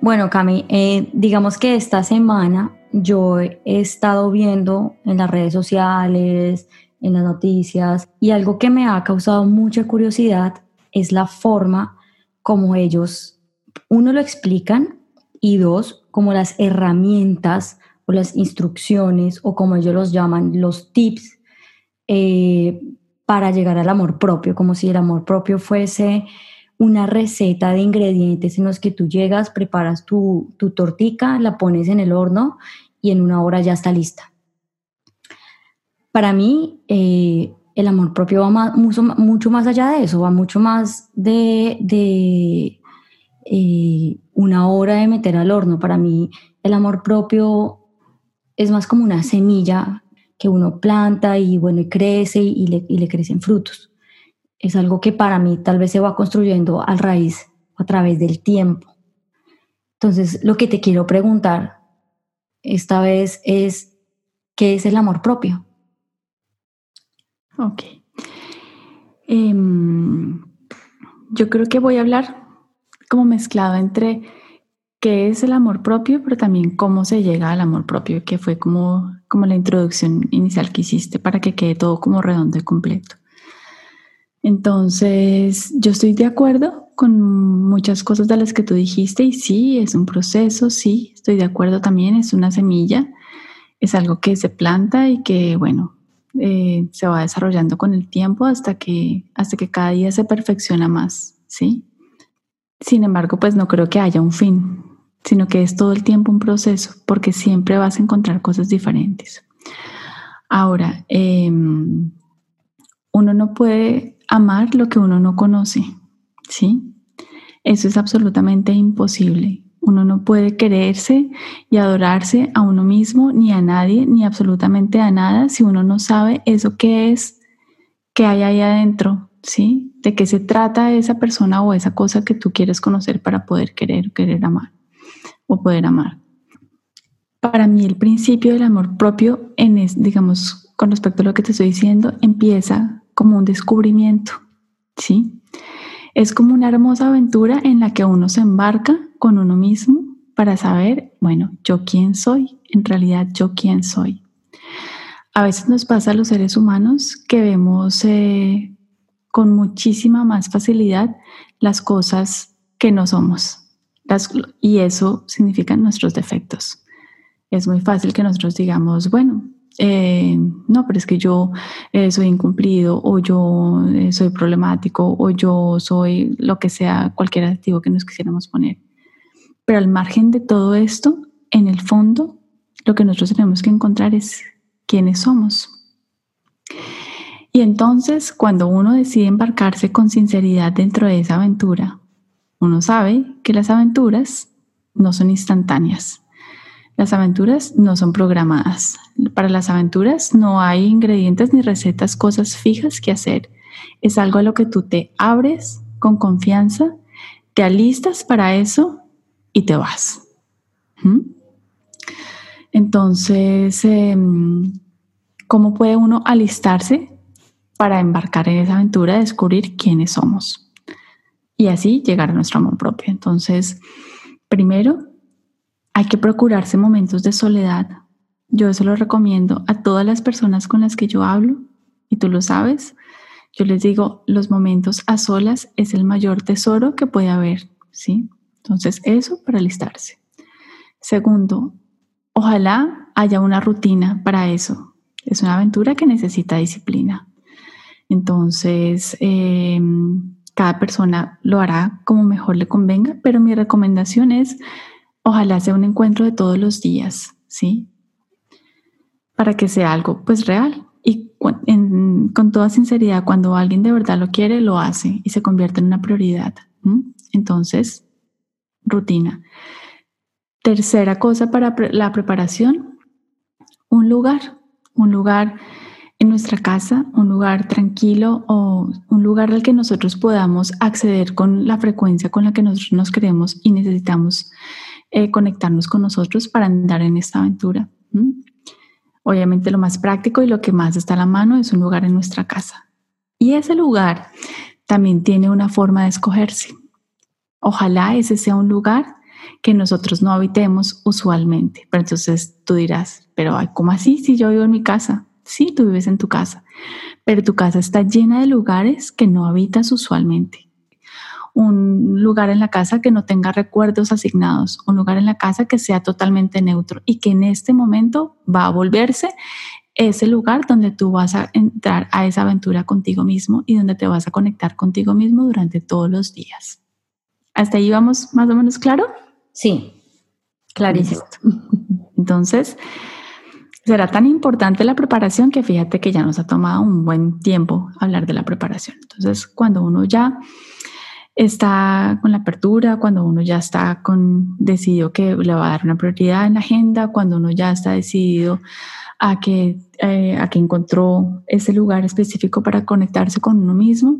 Bueno, Cami, eh, digamos que esta semana yo he estado viendo en las redes sociales, en las noticias, y algo que me ha causado mucha curiosidad es la forma como ellos, uno, lo explican y dos, como las herramientas o las instrucciones o como ellos los llaman, los tips eh, para llegar al amor propio, como si el amor propio fuese una receta de ingredientes en los que tú llegas, preparas tu, tu tortica, la pones en el horno y en una hora ya está lista. Para mí, eh, el amor propio va mucho, mucho, más allá de eso, va mucho más de, de eh, una hora de meter al horno. Para mí, el amor propio es más como una semilla que uno planta y bueno, y crece y le, y le crecen frutos es algo que para mí tal vez se va construyendo a raíz, a través del tiempo. Entonces, lo que te quiero preguntar esta vez es, ¿qué es el amor propio? Ok. Em, yo creo que voy a hablar como mezclado entre qué es el amor propio, pero también cómo se llega al amor propio, que fue como, como la introducción inicial que hiciste para que quede todo como redondo y completo. Entonces, yo estoy de acuerdo con muchas cosas de las que tú dijiste y sí, es un proceso, sí, estoy de acuerdo también, es una semilla, es algo que se planta y que, bueno, eh, se va desarrollando con el tiempo hasta que, hasta que cada día se perfecciona más, ¿sí? Sin embargo, pues no creo que haya un fin, sino que es todo el tiempo un proceso, porque siempre vas a encontrar cosas diferentes. Ahora, em, uno no puede amar lo que uno no conoce, ¿sí? Eso es absolutamente imposible. Uno no puede quererse y adorarse a uno mismo, ni a nadie, ni absolutamente a nada, si uno no sabe eso que es, que hay ahí adentro, ¿sí? De qué se trata esa persona o esa cosa que tú quieres conocer para poder querer, querer amar o poder amar. Para mí el principio del amor propio, en digamos, con respecto a lo que te estoy diciendo, empieza como un descubrimiento, ¿sí? Es como una hermosa aventura en la que uno se embarca con uno mismo para saber, bueno, yo quién soy, en realidad yo quién soy. A veces nos pasa a los seres humanos que vemos eh, con muchísima más facilidad las cosas que no somos. y eso significa nuestros defectos. Es muy fácil que nosotros digamos, bueno, eh, no, pero es que yo eh, soy incumplido o yo eh, soy problemático o yo soy lo que sea, cualquier adjetivo que nos quisiéramos poner. Pero al margen de todo esto, en el fondo, lo que nosotros tenemos que encontrar es quiénes somos. Y entonces, cuando uno decide embarcarse con sinceridad dentro de esa aventura, uno sabe que las aventuras no son instantáneas las aventuras no son programadas. Para las aventuras no hay ingredientes ni recetas, cosas fijas que hacer. Es algo a lo que tú te abres con confianza, te alistas para eso y te vas. ¿Mm? Entonces, em, ¿cómo puede uno alistarse para embarcar en esa aventura, descubrir quiénes somos? Y así llegar a nuestro amor propio. Entonces, primero, hay que procurarse momentos de soledad. Yo eso lo recomiendo a todas las personas con las que yo hablo, y tú lo sabes. Yo les digo, los momentos a solas es el mayor tesoro que puede haber, ¿sí? Entonces, eso para alistarse. Segundo, ojalá haya una rutina para eso. Es una aventura que necesita disciplina. Entonces, em, cada persona lo hará como mejor le convenga, pero mi recomendación es Ojalá sea un encuentro de todos los días, ¿sí? Para que sea algo pues real y con toda sinceridad, cuando alguien de verdad lo quiere, lo hace y se convierte en una prioridad. Entonces, rutina. Tercera cosa para la preparación, un lugar, un lugar en nuestra casa, un lugar tranquilo o un lugar al que nosotros podamos acceder con la frecuencia con la que nosotros nos queremos y necesitamos eh, conectarnos con nosotros para andar en esta aventura. Obviamente lo más práctico y lo que más está a la mano es un lugar en nuestra casa. Y ese lugar también tiene una forma de escogerse. Ojalá ese sea un lugar que nosotros no habitemos usualmente. Pero entonces tú dirás, pero ¿cómo así si yo vivo en mi casa? Sí, tú vives en tu casa, pero tu casa está llena de lugares que no habitas usualmente un lugar en la casa que no tenga recuerdos asignados, un lugar en la casa que sea totalmente neutro y que en este momento va a volverse ese lugar donde tú vas a entrar a esa aventura contigo mismo y donde te vas a conectar contigo mismo durante todos los días. ¿Hasta ahí vamos más o menos claro? Sí, clarísimo. Entonces, será tan importante la preparación que fíjate que ya nos ha tomado un buen tiempo hablar de la preparación. Entonces, cuando uno ya está con la apertura, cuando uno ya está con decidido que le va a dar una prioridad en la agenda, cuando uno ya está decidido a que, eh, a que encontró ese lugar específico para conectarse con uno mismo,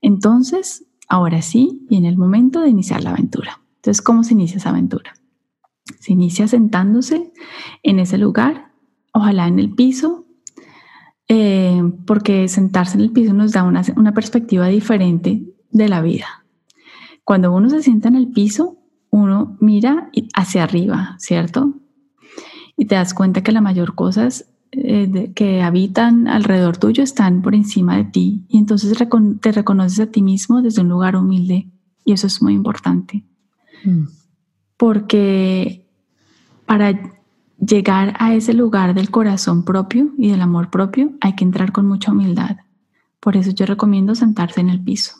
entonces, ahora sí, viene el momento de iniciar la aventura. Entonces, ¿cómo se inicia esa aventura? Se inicia sentándose en ese lugar, ojalá en el piso, eh, porque sentarse en el piso nos da una, una perspectiva diferente de la vida. Cuando uno se sienta en el piso, uno mira hacia arriba, ¿cierto? Y te das cuenta que la mayor cosas eh, que habitan alrededor tuyo están por encima de ti. Y entonces te reconoces a ti mismo desde un lugar humilde. Y eso es muy importante. Mm. Porque para llegar a ese lugar del corazón propio y del amor propio hay que entrar con mucha humildad. Por eso yo recomiendo sentarse en el piso.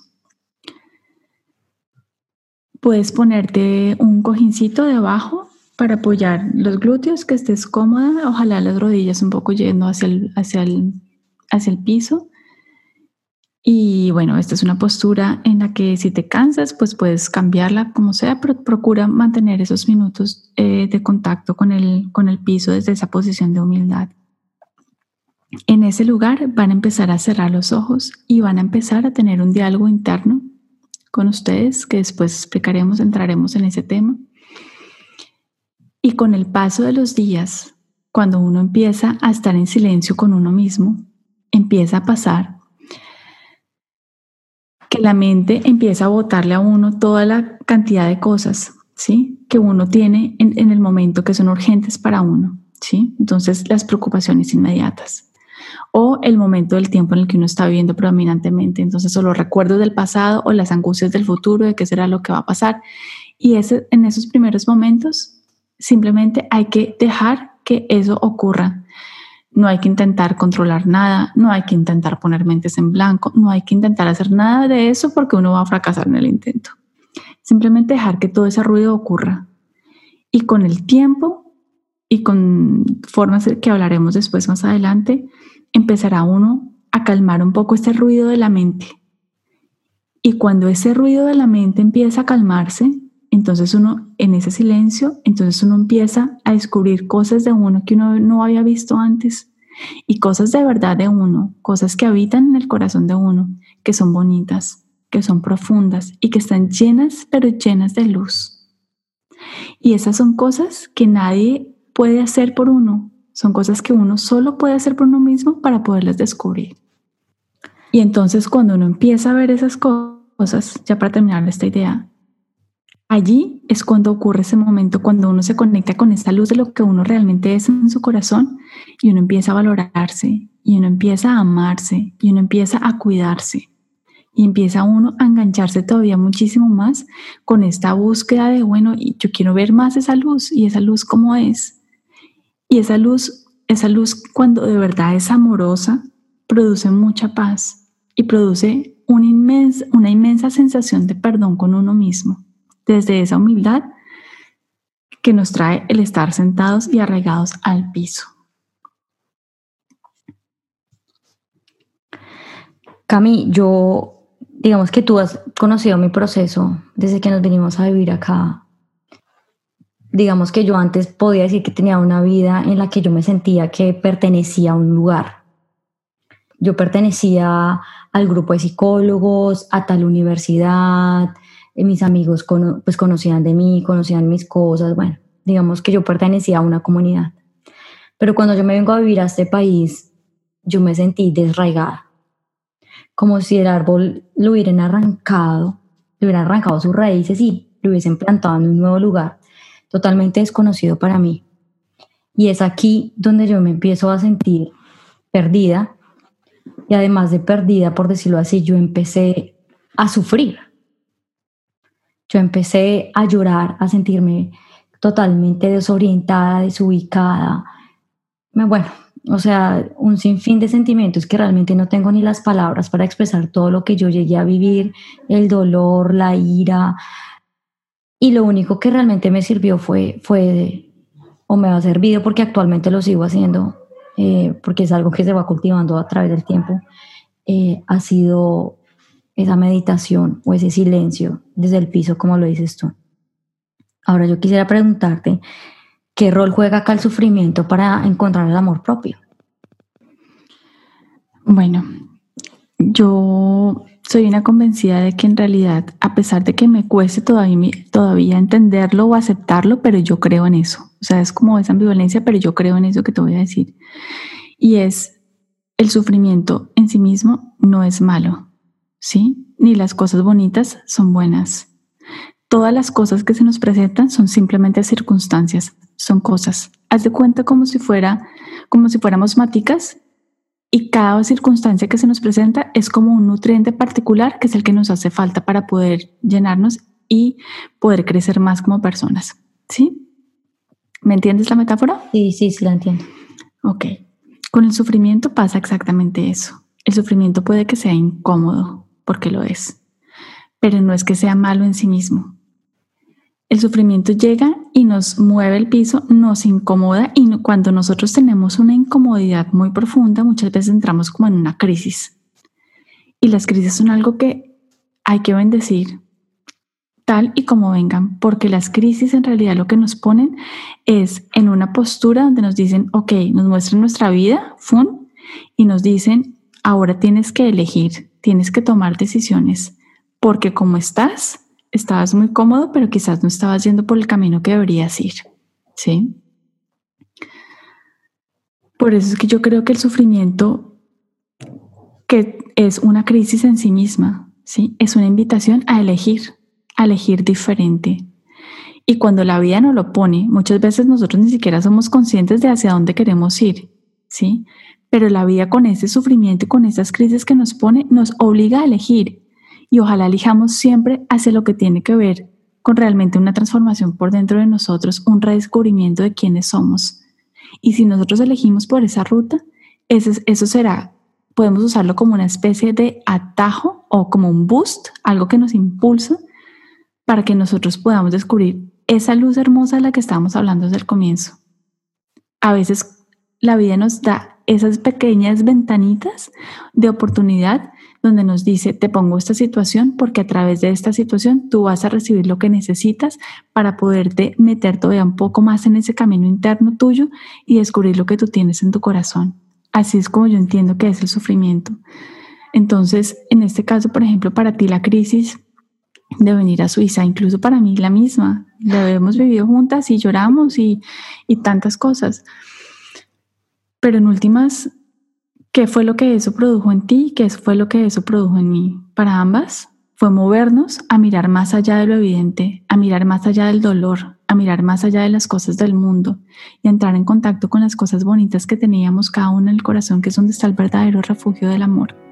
Puedes ponerte un cojincito debajo para apoyar los glúteos, que estés cómoda, ojalá las rodillas un poco yendo hacia el, hacia el, hacia el piso. Y bueno, esta es una postura en la que si te cansas, pues puedes cambiarla como sea, pero procura mantener esos minutos eh, de contacto con el, con el piso desde esa posición de humildad. En ese lugar van a empezar a cerrar los ojos y van a empezar a tener un diálogo interno con ustedes, que después explicaremos, entraremos en ese tema. Y con el paso de los días, cuando uno empieza a estar en silencio con uno mismo, empieza a pasar que la mente empieza a botarle a uno toda la cantidad de cosas, ¿sí? Que uno tiene en, en el momento que son urgentes para uno, ¿sí? Entonces, las preocupaciones inmediatas o el momento del tiempo en el que uno está viviendo predominantemente. Entonces, o los recuerdos del pasado o las angustias del futuro de qué será lo que va a pasar. Y ese, en esos primeros momentos, simplemente hay que dejar que eso ocurra. No hay que intentar controlar nada, no hay que intentar poner mentes en blanco, no hay que intentar hacer nada de eso porque uno va a fracasar en el intento. Simplemente dejar que todo ese ruido ocurra. Y con el tiempo y con formas que hablaremos después más adelante, empezará uno a calmar un poco este ruido de la mente. Y cuando ese ruido de la mente empieza a calmarse, entonces uno en ese silencio, entonces uno empieza a descubrir cosas de uno que uno no había visto antes y cosas de verdad de uno, cosas que habitan en el corazón de uno, que son bonitas, que son profundas y que están llenas, pero llenas de luz. Y esas son cosas que nadie puede hacer por uno, son cosas que uno solo puede hacer por uno mismo para poderlas descubrir. Y entonces cuando uno empieza a ver esas cosas, ya para terminar esta idea, allí es cuando ocurre ese momento, cuando uno se conecta con esta luz de lo que uno realmente es en su corazón y uno empieza a valorarse y uno empieza a amarse y uno empieza a cuidarse y empieza uno a engancharse todavía muchísimo más con esta búsqueda de, bueno, yo quiero ver más esa luz y esa luz cómo es y esa luz, esa luz cuando de verdad es amorosa, produce mucha paz y produce una inmensa, sensación de perdón con uno mismo, desde esa humildad que nos trae el estar sentados y arraigados al piso. Cami, yo, digamos que tú has conocido mi proceso desde que nos vinimos a vivir acá digamos que yo antes podía decir que tenía una vida en la que yo me sentía que pertenecía a un lugar. Yo pertenecía al grupo de psicólogos, a tal universidad, eh, mis amigos pues conocían de mí, conocían mis cosas, bueno, digamos que yo pertenecía a una comunidad. Pero cuando yo me vengo a vivir a este país, yo me sentí desraigada, como si el árbol lo hubieran arrancado, le hubieran arrancado sus raíces y lo hubiesen plantado en un nuevo lugar, totalmente desconocido para mí. Y es aquí donde yo me empiezo a sentir perdida. Y además de perdida, por decirlo así, yo empecé a sufrir. Yo empecé a llorar, a sentirme totalmente desorientada, desubicada. Bueno, o sea, un sinfín de sentimientos que realmente no tengo ni las palabras para expresar todo lo que yo llegué a vivir, el dolor, la ira. Y lo único que realmente me sirvió fue, fue o me ha servido porque actualmente lo sigo haciendo, eh, porque es algo que se va cultivando a través del tiempo, eh, ha sido esa meditación o ese silencio desde el piso, como lo dices tú. Ahora yo quisiera preguntarte, ¿qué rol juega acá el sufrimiento para encontrar el amor propio? Bueno, yo soy una convencida de que en realidad, a pesar de que me cueste todavía, todavía entenderlo o aceptarlo, pero yo creo en eso. O sea, es como esa ambivalencia, pero yo creo en eso que te voy a decir. Y es, el sufrimiento en sí mismo no es malo. ¿sí? Ni las cosas bonitas son buenas. Todas las cosas que se nos presentan son simplemente circunstancias, son cosas. Haz de cuenta como si fuera, como si fuéramos maticas y cada circunstancia que se nos presenta es como un nutriente particular que es el que nos hace falta para poder llenarnos y poder crecer más como personas. ¿Sí? ¿Me entiendes la metáfora? Sí, sí, sí, la entiendo. Ok. Con el sufrimiento pasa exactamente eso. El sufrimiento puede que sea incómodo, porque lo es. Pero no es que sea malo en sí mismo. El sufrimiento llega y nos mueve el piso, nos incomoda y cuando nosotros tenemos una incomodidad muy profunda, muchas veces entramos como en una crisis. Y las crisis son algo que hay que bendecir tal y como vengan, porque las crisis en realidad lo que nos ponen es en una postura donde nos dicen, ok, nos muestran nuestra vida, fun, y nos dicen, ahora tienes que elegir, tienes que tomar decisiones porque como estás, estabas muy cómodo, pero quizás no estabas yendo por el camino que deberías ir. ¿Sí? Por eso es que yo creo que el sufrimiento, que es una crisis en sí misma, ¿sí? Es una invitación a elegir, a elegir diferente. Y cuando la vida nos lo pone, muchas veces nosotros ni siquiera somos conscientes de hacia dónde queremos ir, ¿sí? pero la vida con ese sufrimiento y con esas crisis que nos pone nos obliga a elegir y ojalá elijamos siempre hacia lo que tiene que ver con realmente una transformación por dentro de nosotros, un redescubrimiento de quiénes somos. Y si nosotros elegimos por esa ruta, eso, eso será, podemos usarlo como una especie de atajo o como un boost, algo que nos impulsa para que nosotros podamos descubrir esa luz hermosa de la que estábamos hablando desde el comienzo. A veces la vida nos da esas pequeñas ventanitas de oportunidad donde nos dice, te pongo esta situación porque a través de esta situación tú vas a recibir lo que necesitas para poderte meter todavía un poco más en ese camino interno tuyo y descubrir lo que tú tienes en tu corazón. Así es como yo entiendo que es el sufrimiento. Entonces, en este caso, por ejemplo, para ti la crisis de venir a Suiza, incluso para mí la misma, la hemos vivido juntas y lloramos y, y tantas cosas. Pero en últimas, ¿qué fue lo que eso produjo en ti? ¿Qué fue lo que eso produjo en mí? Para ambas fue movernos a mirar más allá de lo evidente, a mirar más allá del dolor, a mirar más allá de las cosas del mundo y entrar en contacto con las cosas bonitas que teníamos cada uno en el corazón, que es donde está el verdadero refugio del amor.